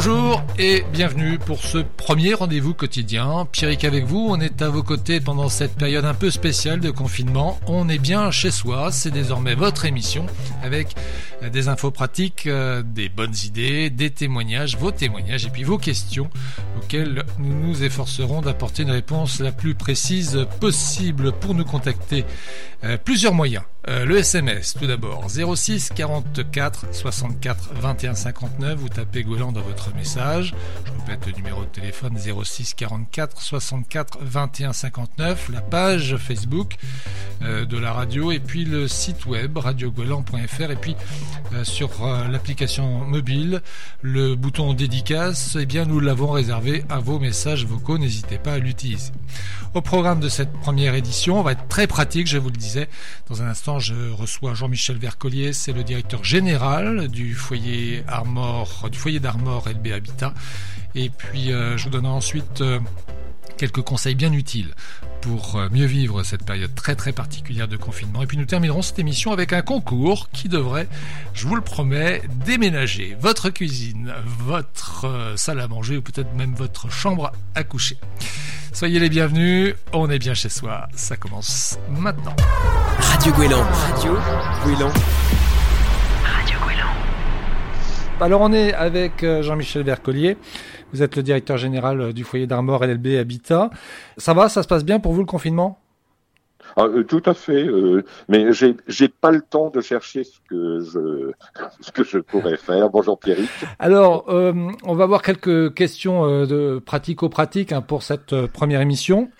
Bonjour et bienvenue pour ce premier rendez-vous quotidien. Pierrick avec vous, on est à vos côtés pendant cette période un peu spéciale de confinement. On est bien chez soi, c'est désormais votre émission avec des infos pratiques, euh, des bonnes idées, des témoignages, vos témoignages et puis vos questions auxquelles nous nous efforcerons d'apporter une réponse la plus précise possible pour nous contacter. Euh, plusieurs moyens. Euh, le SMS, tout d'abord, 06 44 64 21 59. Vous tapez Golan dans votre message. Je répète le numéro de téléphone 06 44 64 21 59. La page Facebook euh, de la radio et puis le site web radiogolan.fr et puis euh, sur l'application mobile, le bouton dédicace, eh bien nous l'avons réservé à vos messages vocaux. N'hésitez pas à l'utiliser. Au programme de cette première édition, on va être très pratique, je vous le disais. Dans un instant, je reçois Jean-Michel Vercollier, c'est le directeur général du foyer Armor, du d'Armor LB Habitat. Et puis, euh, je vous donnerai ensuite euh, quelques conseils bien utiles pour euh, mieux vivre cette période très très particulière de confinement. Et puis nous terminerons cette émission avec un concours qui devrait, je vous le promets, déménager votre cuisine, votre salle à manger ou peut-être même votre chambre à coucher. Soyez les bienvenus, on est bien chez soi, ça commence maintenant. Radio Gouélan. Radio Gouélan. Alors on est avec euh, Jean-Michel Vercollier. Vous êtes le directeur général euh, du foyer d'Armor LLB Habitat. Ça va, ça se passe bien pour vous le confinement? Ah, euh, tout à fait, euh, mais j'ai j'ai pas le temps de chercher ce que je ce que je pourrais faire. Bonjour Pierrick. Alors, euh, on va voir quelques questions de pratico-pratique hein, pour cette première émission.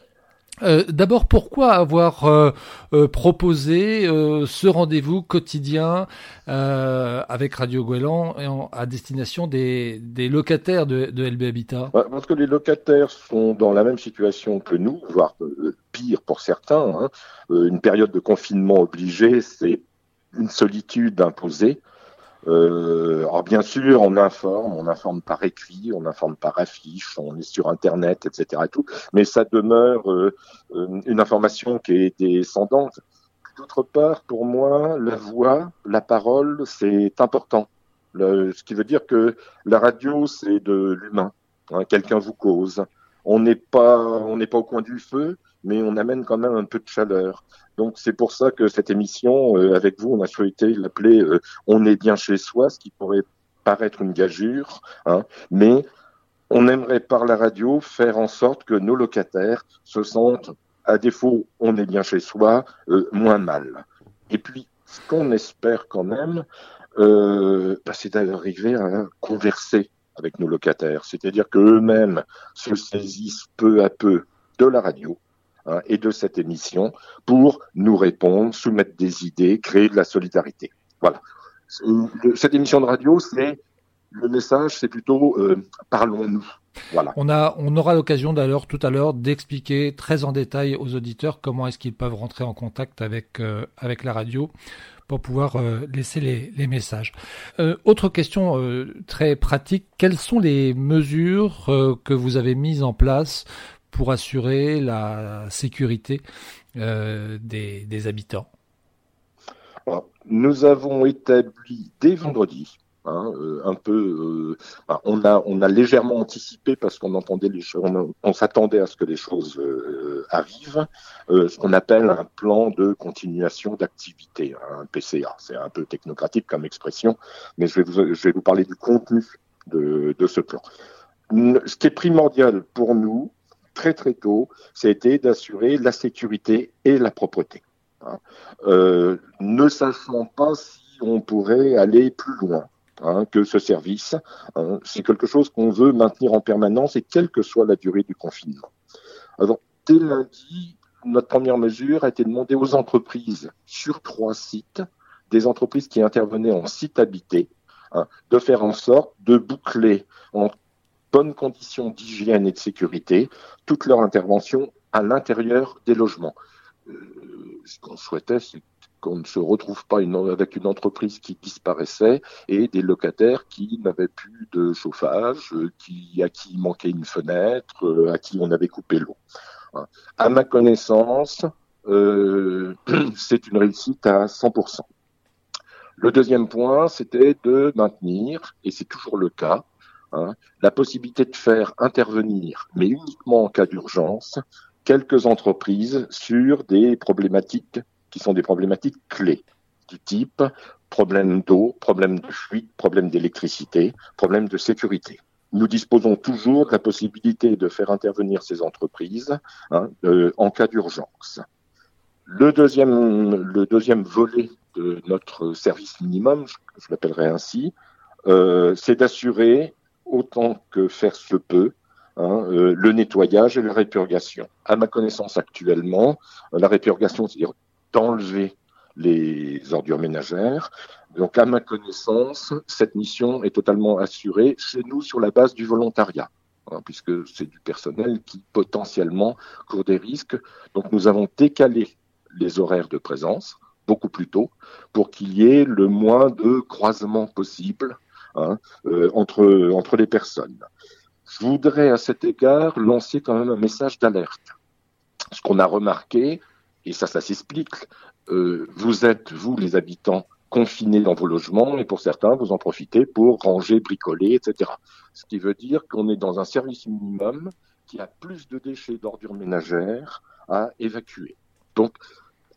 Euh, d'abord, pourquoi avoir euh, euh, proposé ce rendez-vous quotidien avec Radio Goéland à destination des, locataires de, LB Habitat? Bah, Parce que les locataires sont dans la même situation que nous, voire pire pour certains. Hein. une période de confinement obligée, c'est une solitude imposée. Euh, alors bien sûr, on informe, on informe par écrit, on informe par affiche, on est sur Internet, etc. Et tout, mais ça demeure euh, une information qui est descendante. D'autre part, pour moi, la voix, la parole, c'est important. Ce qui veut dire que la radio, c'est de l'humain. Hein, Quelqu'un vous cause. On n'est pas, on n'est pas au coin du feu, mais on amène quand même un peu de chaleur. Donc c'est pour ça que cette émission, euh, avec vous, on a souhaité l'appeler euh, On est bien chez soi, ce qui pourrait paraître une gageure, hein, mais on aimerait par la radio faire en sorte que nos locataires se sentent, à défaut, on est bien chez soi, euh, moins mal. Et puis, ce qu'on espère quand même, bah, c'est d'arriver à converser avec nos locataires, c'est-à-dire qu'eux-mêmes se saisissent peu à peu de la radio, Hein, et de cette émission pour nous répondre, soumettre des idées, créer de la solidarité. Voilà. Cette émission de radio, c'est le message, c'est plutôt euh, parlons-nous. Voilà. On a, on aura l'occasion d'ailleurs tout à l'heure d'expliquer très en détail aux auditeurs comment est-ce qu'ils peuvent rentrer en contact avec euh, avec la radio pour pouvoir euh, laisser les, les messages. autre question très pratique quelles sont les mesures que vous avez mises en place pour assurer la sécurité euh, des, habitants? Nous avons établi dès vendredi Hein, euh, un peu, euh, on a légèrement anticipé parce qu'on entendait les on, on s'attendait à ce que les choses arrivent, ce qu'on appelle un plan de continuation d'activité, un PCA. C'est un peu technocratique comme expression, mais je vais vous parler du contenu de, ce plan. Ce qui est primordial pour nous, très très tôt, c'était d'assurer la sécurité et la propreté. Hein. Euh, ne sachant pas si on pourrait aller plus loin. Hein, que ce service. Hein. c'est quelque chose qu'on veut maintenir en permanence et quelle que soit la durée du confinement. Alors, dès lundi, notre première mesure a été de demander aux entreprises sur trois sites, des entreprises qui intervenaient en site habité, de faire en sorte de boucler en bonnes conditions d'hygiène et de sécurité, toute leur intervention à l'intérieur des logements. Euh, ce qu'on souhaitait, c'est qu'on ne se retrouve pas avec une entreprise qui disparaissait et des locataires qui n'avaient plus de chauffage, euh, qui, à qui manquait une fenêtre, euh, à qui on avait coupé l'eau. Hein. À ma connaissance, c'est une réussite à 100%. Le deuxième point, c'était de maintenir, et c'est toujours le cas, hein, la possibilité de faire intervenir, mais uniquement en cas d'urgence, quelques entreprises sur des problématiques qui sont des problématiques clés du type problème d'eau, problème de fuite, problème d'électricité, problème de sécurité. Nous disposons toujours de la possibilité de faire intervenir ces entreprises hein, euh, en cas d'urgence. Le deuxième, le deuxième volet de notre service minimum, je, l'appellerai ainsi, euh, c'est d'assurer autant que faire se peut hein, euh, le nettoyage et la répurgation. À ma connaissance actuellement, la répurgation, c'est-à-dire d'enlever les ordures ménagères. Donc, à ma connaissance, cette mission est totalement assurée chez nous sur la base du volontariat, hein, puisque c'est du personnel qui potentiellement court des risques. Donc, nous avons décalé les horaires de présence beaucoup plus tôt pour qu'il y ait le moins de croisements possible hein, euh, entre, entre les personnes. Je voudrais à cet égard lancer quand même un message d'alerte. Ce qu'on a remarqué, et ça, ça s'explique, euh, vous êtes, vous les habitants, confinés dans vos logements, et pour certains, vous en profitez pour ranger, bricoler, etc. Ce qui veut dire qu'on est dans un service minimum qui a plus de déchets d'ordures ménagères à évacuer. Donc,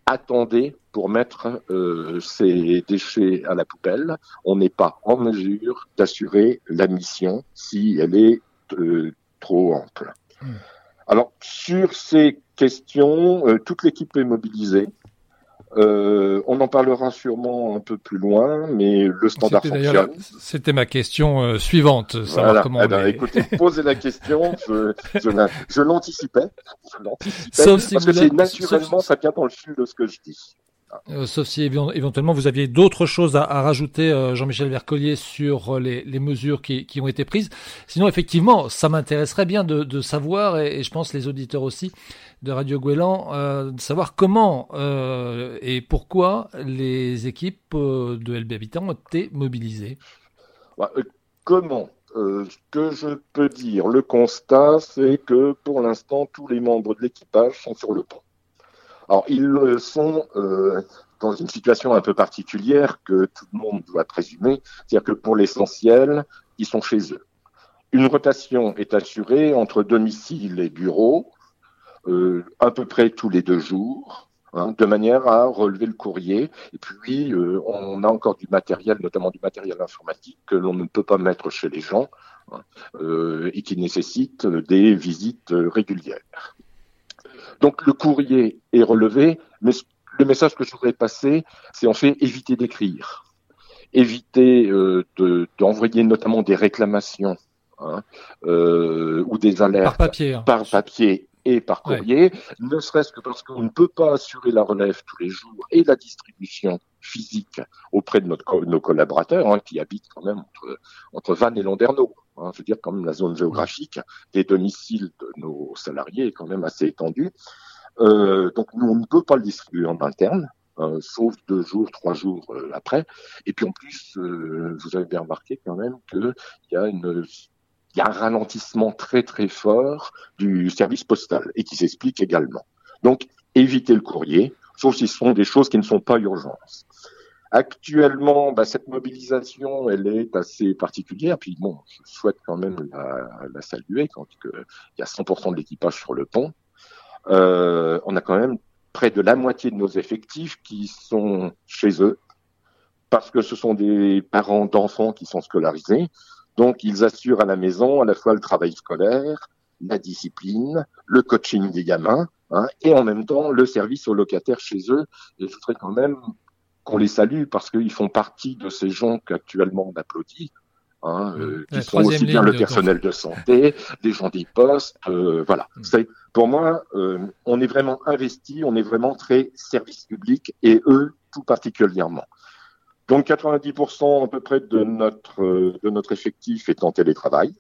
attendez pour mettre euh, ces déchets à la poubelle. On n'est pas en mesure d'assurer la mission si elle est euh, trop ample. Hmm. Alors, sur ces questions, euh, toute l'équipe est mobilisée. Euh, on en parlera sûrement un peu plus loin, mais le standard fonctionne. C'était ma question euh, suivante. Savoir comment eh ben, Écoutez, posez la question, je, l'anticipais. Sauf si parce que c'est naturellement, ça vient dans le fil de ce que je dis. Euh, sauf si éventuellement vous aviez d'autres choses à, rajouter, euh, Jean-Michel Vercollier, sur euh, les, mesures qui, ont été prises. Sinon, effectivement, ça m'intéresserait bien de, savoir, et, je pense les auditeurs aussi de Radio Gouélan, de savoir comment et pourquoi les équipes de LB Habitant ont été mobilisées. Bah, comment ce que je peux dire, le constat, c'est que pour l'instant, tous les membres de l'équipage sont sur le pont. Alors, ils sont euh, dans une situation un peu particulière que tout le monde doit présumer, c'est-à-dire que pour l'essentiel, ils sont chez eux. Une rotation est assurée entre domicile et bureau, euh, à peu près tous les deux jours, hein, de manière à relever le courrier. Et puis, euh, on a encore du matériel, notamment du matériel informatique, que l'on ne peut pas mettre chez les gens hein, et qui nécessite des visites régulières. Donc le courrier est relevé, mais le message que je voudrais passer, c'est en fait éviter d'écrire, éviter euh, d'envoyer notamment des réclamations hein, euh, ou des alertes par papier, hein. par papier et par courrier, ne serait-ce que parce qu'on ne peut pas assurer la relève tous les jours et la distribution physique auprès de notre, nos collaborateurs hein, qui habitent quand même entre, entre Vannes et Landerneau. Hein, je veux dire quand même la zone géographique des domiciles de nos salariés est quand même assez étendue. Euh, donc nous on ne peut pas le distribuer en interne. Euh, sauf deux jours, trois jours euh, après. Et puis en plus, euh, vous avez bien remarqué quand même qu'il y a une il y a un ralentissement très très fort du service postal et qui s'explique également. Donc, évitez le courrier, sauf si ce sont des choses qui ne sont pas urgences. Actuellement, bah, cette mobilisation, elle est assez particulière. Puis bon, je souhaite quand même la, saluer quand il y a 100% de l'équipage sur le pont. Euh, on a quand même près de la moitié de nos effectifs qui sont chez eux parce que ce sont des parents d'enfants qui sont scolarisés. Donc, ils assurent à la maison à la fois le travail scolaire, la discipline, le coaching des gamins, hein, et en même temps le service aux locataires chez eux. Et je voudrais quand même qu'on les salue parce qu'ils font partie de ces gens qu'actuellement on applaudit, hein, mmh. euh, qui sont aussi bien le personnel de santé, des gens des postes, euh, voilà. Mmh. Pour moi, euh, on est vraiment investi, on est vraiment très service public et eux tout particulièrement. Donc 90% à peu près de notre de notre effectif est en télétravail.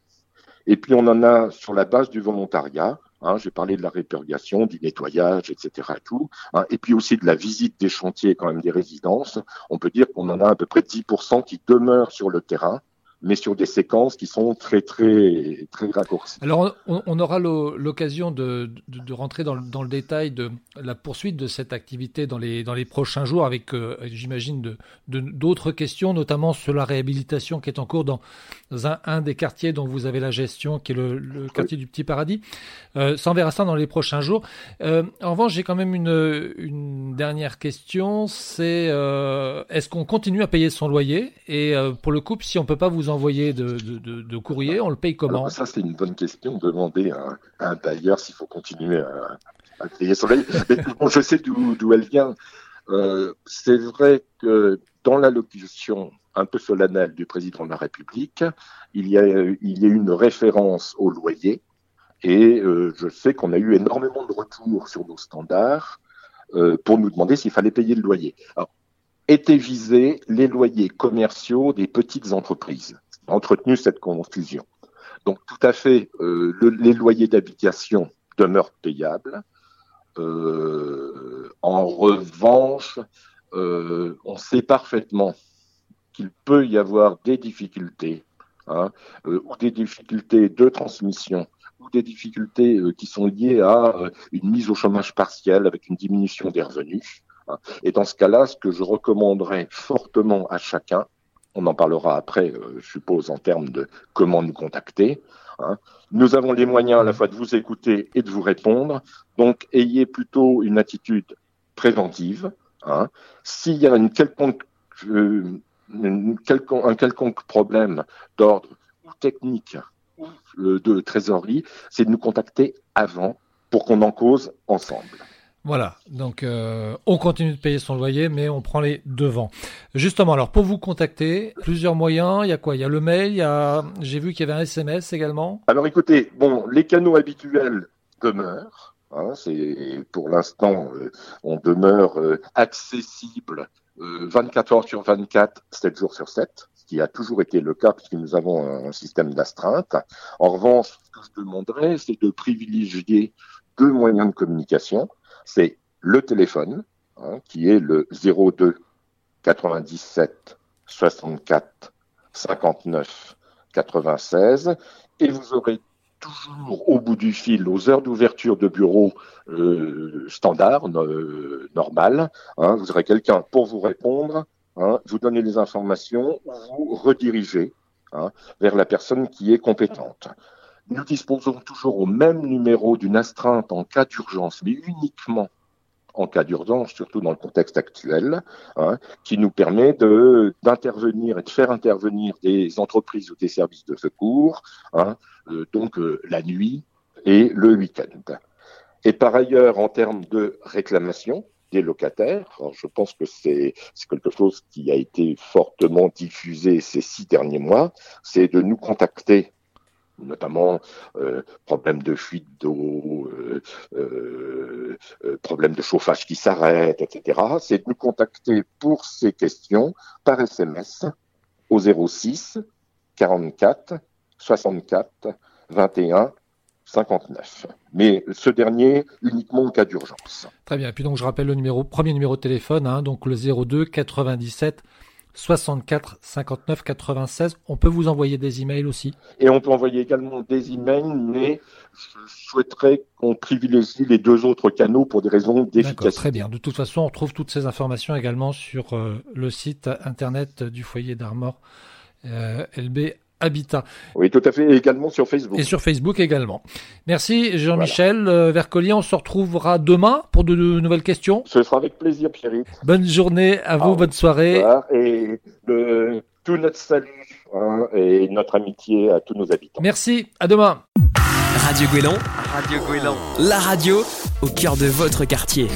Et puis on en a sur la base du volontariat. Hein, J'ai parlé de la répurgation, du nettoyage, etc. Et, tout, hein, et puis aussi de la visite des chantiers, quand même des résidences. On peut dire qu'on en a à peu près 10% qui demeurent sur le terrain mais sur des séquences qui sont très très très raccourcies. Alors on, aura l'occasion de, de, rentrer dans le, dans le, détail de la poursuite de cette activité dans les dans les prochains jours avec euh, j'imagine d'autres questions, notamment sur la réhabilitation qui est en cours dans un, un, des quartiers dont vous avez la gestion, qui est le, le quartier du Petit Paradis. Euh, ça on verra ça dans les prochains jours. Euh, en revanche, j'ai quand même une, une dernière question, c'est euh, est-ce qu'on continue à payer son loyer? Et euh, pour le couple, si on peut pas vous envoyer de, de, de, courrier, on le paye comment Ça, c'est une bonne question. Demander à, un bailleur s'il faut continuer à, à, payer son loyer. bon, je sais d'où elle vient. Euh, c'est vrai que dans l'allocution un peu solennelle du président de la République, il y a, il y a une référence au loyer. Et euh, je sais qu'on a eu énormément de retours sur nos standards euh, pour nous demander s'il fallait payer le loyer. Alors, étaient visés les loyers commerciaux des petites entreprises. Entretenu cette confusion. Donc tout à fait, euh, les loyers d'habitation demeurent payables. Euh, en revanche, euh, on sait parfaitement qu'il peut y avoir des difficultés, hein, ou des difficultés de transmission, ou des difficultés qui sont liées à une mise au chômage partiel avec une diminution des revenus. Hein. Et dans ce cas-là, ce que je recommanderais fortement à chacun, on en parlera après, euh, je suppose, en termes de comment nous contacter. Hein. Nous avons les moyens à la fois de vous écouter et de vous répondre, donc ayez plutôt une attitude préventive. Hein. S'il y a euh, un quelconque problème d'ordre ou technique ou euh, de trésorerie, c'est de nous contacter avant pour qu'on en cause ensemble. Voilà, donc euh, on continue de payer son loyer, mais on prend les devants. Justement, alors pour vous contacter, plusieurs moyens. Il y a quoi? Il y a le mail. A, j'ai vu qu'il y avait un SMS également. Alors écoutez, bon, les canaux habituels demeurent. Hein, c'est pour l'instant, euh, on demeure euh, accessible 24 heures sur 24, 7 jours sur 7 ce qui a toujours été le cas puisque nous avons un système d'astreinte. En revanche, ce que je demanderais, c'est de privilégier deux moyens de communication c'est le téléphone, hein, qui est le 02 97 64 59 96, et vous aurez toujours au bout du fil, aux heures d'ouverture de bureau euh, standard, euh, normal, hein, vous aurez quelqu'un pour vous répondre, hein, vous donner les informations, ou vous rediriger vers la personne qui est compétente. Nous disposons toujours au même numéro d'une astreinte en cas d'urgence, mais uniquement en cas d'urgence, surtout dans le contexte actuel, hein, qui nous permet d'intervenir et de faire intervenir des entreprises ou des services de secours, hein, euh, donc euh, la nuit et le week-end. Et par ailleurs, en termes de réclamation des locataires, je pense que c'est quelque chose qui a été fortement diffusé ces six derniers mois, c'est de nous contacter notamment euh, problème de fuite d'eau, euh, euh, euh, problème de chauffage qui s'arrête, etc. C'est de nous contacter pour ces questions par SMS au 06 44 64 21 59. Mais ce dernier uniquement en cas d'urgence. Très bien. Et puis donc je rappelle le numéro, premier numéro de téléphone, hein, donc le 02 97 64 59 96. On peut vous envoyer des emails aussi. Et on peut envoyer également des emails, mais je souhaiterais qu'on privilégie les deux autres canaux pour des raisons d'efficacité. Très bien. De toute façon, on trouve toutes ces informations également sur euh, le site internet du foyer d'Armor euh, LB Habitat. Oui, tout à fait, et également sur Facebook. Et sur Facebook également. Merci Jean-Michel euh, Vercolier. On se retrouvera demain pour de, nouvelles questions. Ce sera avec plaisir, Pierre. Bonne journée à vous, bonne soirée. Et tout notre salut hein, et notre amitié à tous nos habitants. Merci, à demain. Radio Guélan, Radio Guélan, la radio au cœur de votre quartier.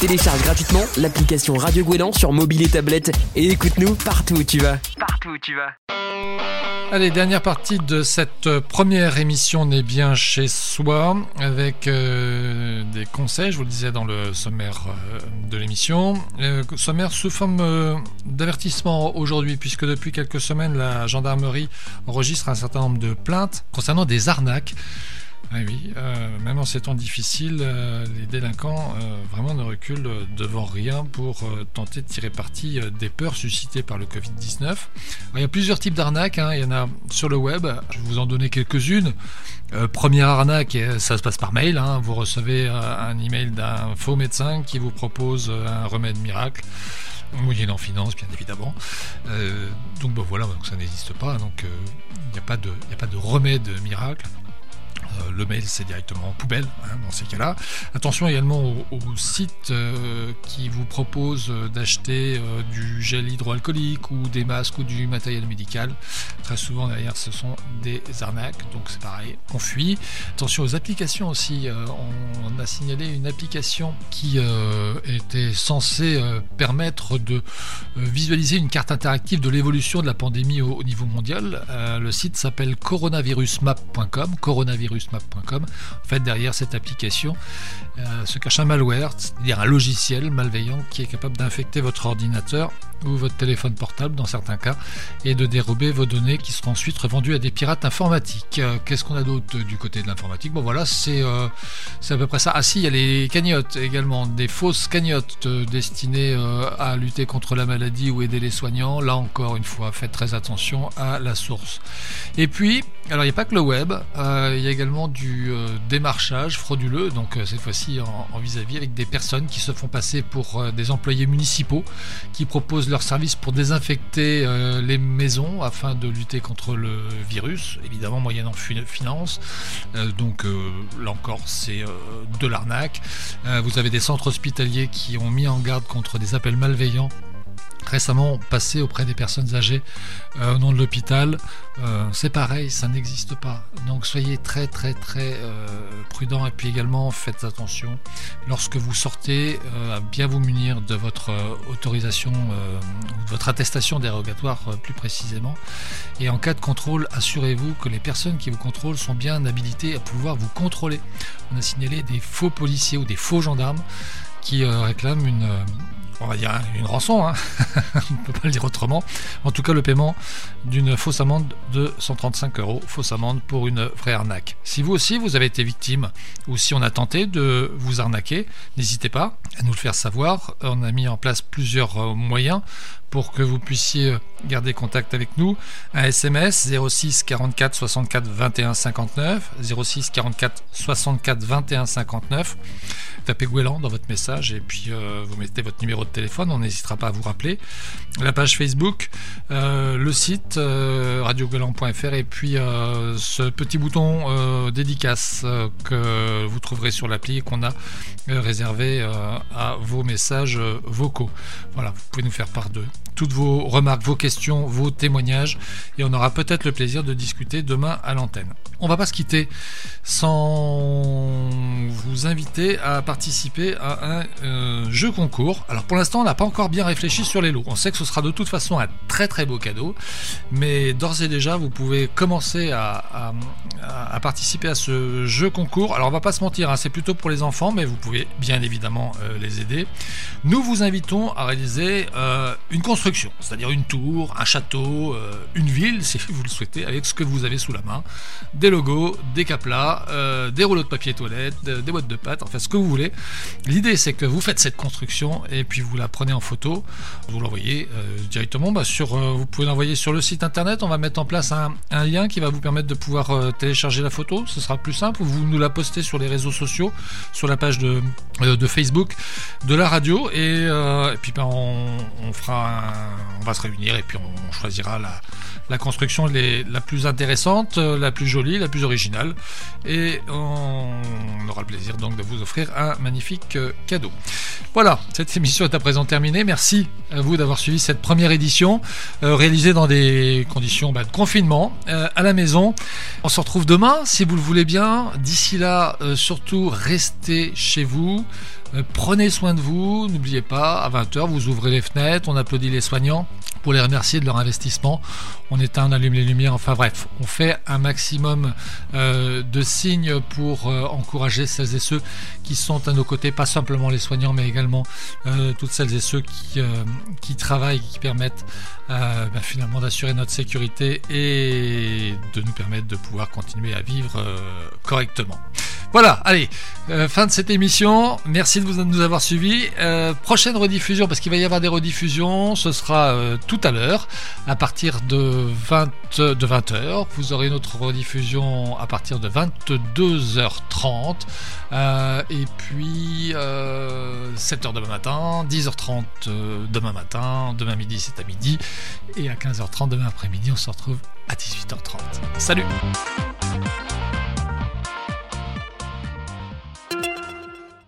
Télécharge gratuitement l'application Radio Guélan sur mobile et tablette et écoute-nous partout où tu vas. Partout où tu vas. Allez, dernière partie de cette euh, première émission On est bien chez soi avec euh, des conseils, je vous le disais dans le sommaire euh, de l'émission. sommaire sous forme d'avertissement aujourd'hui puisque depuis quelques semaines la gendarmerie enregistre un certain nombre de plaintes concernant des arnaques Ah oui, euh, même en ces temps difficiles, euh, les délinquants euh, vraiment ne reculent devant rien pour tenter de tirer parti des peurs suscitées par le Covid-19. Il y a plusieurs types d'arnaques, hein. il y en a sur le web, je vais vous en donner quelques-unes. première arnaque, ça se passe par mail, hein. vous recevez un email d'un faux médecin qui vous propose un remède miracle moyennant finance bien évidemment. donc bon, voilà, ça n'existe pas, donc il n'y a pas de remède miracle. Euh, le mail c'est directement poubelle hein, dans ces cas-là. Attention également aux, sites euh, qui vous proposent euh, d'acheter du gel hydroalcoolique ou des masques ou du matériel médical. Très souvent derrière ce sont des arnaques, donc c'est pareil, on fuit. Attention aux applications aussi. on, a signalé une application qui était censée permettre de visualiser une carte interactive de l'évolution de la pandémie au, niveau mondial. le site s'appelle coronavirusmap.com. Coronavirus map.com. En fait, derrière cette application euh, se cache un malware, c'est-à-dire un logiciel malveillant qui est capable d'infecter votre ordinateur ou votre téléphone portable dans certains cas et de dérober vos données qui seront ensuite revendues à des pirates informatiques. Euh, qu'est-ce qu'on a d'autre du côté de l'informatique? Bon voilà, euh, c'est à peu près ça. Ah si, il y a les cagnottes également, des fausses cagnottes destinées à lutter contre la maladie ou aider les soignants. Là encore une fois, faites très attention à la source. Et puis, alors il n'y a pas que le web, il y a également du démarchage frauduleux, donc cette fois-ci en vis-à-vis avec des personnes qui se font passer pour euh, des employés municipaux qui proposent leur service pour désinfecter euh, les maisons afin de lutter contre le virus, évidemment moyennant finance. Euh, donc là encore, c'est de l'arnaque. vous avez des centres hospitaliers qui ont mis en garde contre des appels malveillants récemment passé auprès des personnes âgées euh, au nom de l'hôpital. Euh, c'est pareil, ça n'existe pas. Donc soyez très très très euh, prudents et puis également faites attention lorsque vous sortez à bien vous munir de votre autorisation ou de votre attestation dérogatoire plus précisément. Et en cas de contrôle, assurez-vous que les personnes qui vous contrôlent sont bien habilitées à pouvoir vous contrôler. On a signalé des faux policiers ou des faux gendarmes qui réclament une on va dire une rançon, hein. on ne peut pas le dire autrement. En tout cas, le paiement d'une fausse amende de 135 euros, fausse amende pour une vraie arnaque. Si vous aussi vous avez été victime ou si on a tenté de vous arnaquer, n'hésitez pas à nous le faire savoir. On a mis en place plusieurs euh, moyens pour que vous puissiez garder contact avec nous. Un SMS 06 44 64 21 59 06 44 64 21 59 tapez Gouélan dans votre message et puis euh, vous mettez votre numéro de téléphone, on n'hésitera pas à vous rappeler. La page Facebook, euh, le site euh, et puis euh, ce petit bouton dédicace que vous trouverez sur l'appli qu'on a réservé à vos messages vocaux. Voilà, vous pouvez nous faire part de toutes vos remarques, vos questions, vos témoignages et on aura peut-être le plaisir de discuter demain à l'antenne. On va pas se quitter sans vous inviter à participer à un euh, jeu concours. Alors pour l'instant, on n'a pas encore bien réfléchi sur les lots. On sait que ce sera de toute façon un très très beau cadeau, mais d'ores et déjà, vous pouvez commencer à, participer à ce jeu concours. Alors on va pas se mentir, hein, c'est plutôt pour les enfants, mais vous pouvez bien évidemment euh, les aider. Nous vous invitons à réaliser euh, une construction, c'est-à-dire une tour, un château, une ville, si vous le souhaitez, avec ce que vous avez sous la main des logos, des caplas, euh, des rouleaux de papier toilette, des boîtes de pâtes, enfin ce que vous voulez. L'idée c'est que vous faites cette construction et puis vous la prenez en photo, vous l'envoyez euh, directement bah, sur, euh, vous pouvez l'envoyer sur le site internet. On va mettre en place un, lien qui va vous permettre de pouvoir télécharger la photo. Ce sera plus simple. Vous nous la postez sur les réseaux sociaux, sur la page de, Facebook de la radio et, puis bah, on, fera, on va se réunir et puis on choisira la construction la plus intéressante, euh, la plus jolie, la plus originale. Et on aura le plaisir donc de vous offrir un magnifique euh, cadeau. Voilà, cette émission est à présent terminée. Merci à vous d'avoir suivi cette première édition euh, réalisée dans des conditions bah, de confinement à la maison. On se retrouve demain si vous le voulez bien. D'ici là, surtout restez chez vous. Prenez soin de vous, n'oubliez pas, à 20h, vous ouvrez les fenêtres, on applaudit les soignants pour les remercier de leur investissement. On éteint, on allume les lumières, enfin bref, on fait un maximum euh, de signes pour euh, encourager celles et ceux qui sont à nos côtés, pas simplement les soignants, mais également euh, toutes celles et ceux qui, qui travaillent, qui permettent bah, finalement d'assurer notre sécurité et de nous permettre de pouvoir continuer à vivre correctement. Voilà, allez, fin de cette émission. Merci de, vous, nous avoir suivis. Prochaine rediffusion, parce qu'il va y avoir des rediffusions, ce sera euh, tout à l'heure, à partir de 20, de 20h. Vous aurez une autre rediffusion à partir de 22h30. et puis 7h demain matin, 10h30 demain matin, demain midi c'est à midi. Et à 15h30 demain après-midi, on se retrouve à 18h30. Salut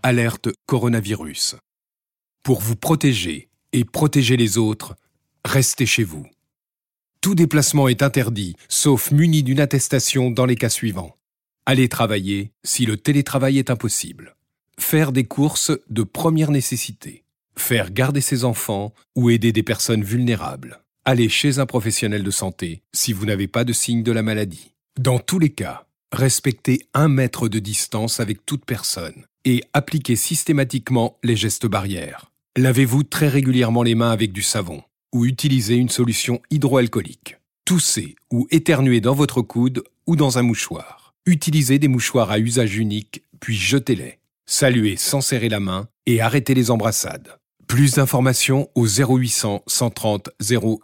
Alerte coronavirus. Pour vous protéger et protéger les autres, restez chez vous. Tout déplacement est interdit, sauf muni d'une attestation dans les cas suivants. Aller travailler si le télétravail est impossible. Faire des courses de première nécessité. Faire garder ses enfants ou aider des personnes vulnérables. Aller chez un professionnel de santé si vous n'avez pas de signe de la maladie. Dans tous les cas, respectez un mètre de distance avec toute personne et appliquez systématiquement les gestes barrières. Lavez-vous très régulièrement les mains avec du savon ou utilisez une solution hydroalcoolique. Toussez ou éternuez dans votre coude ou dans un mouchoir. Utilisez des mouchoirs à usage unique, puis jetez-les. Saluez sans serrer la main et arrêtez les embrassades. Plus d'informations au 0800 130 000,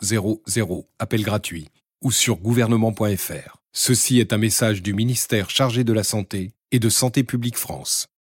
appel gratuit, ou sur gouvernement.fr. Ceci est un message du ministère chargé de la Santé et de Santé publique France.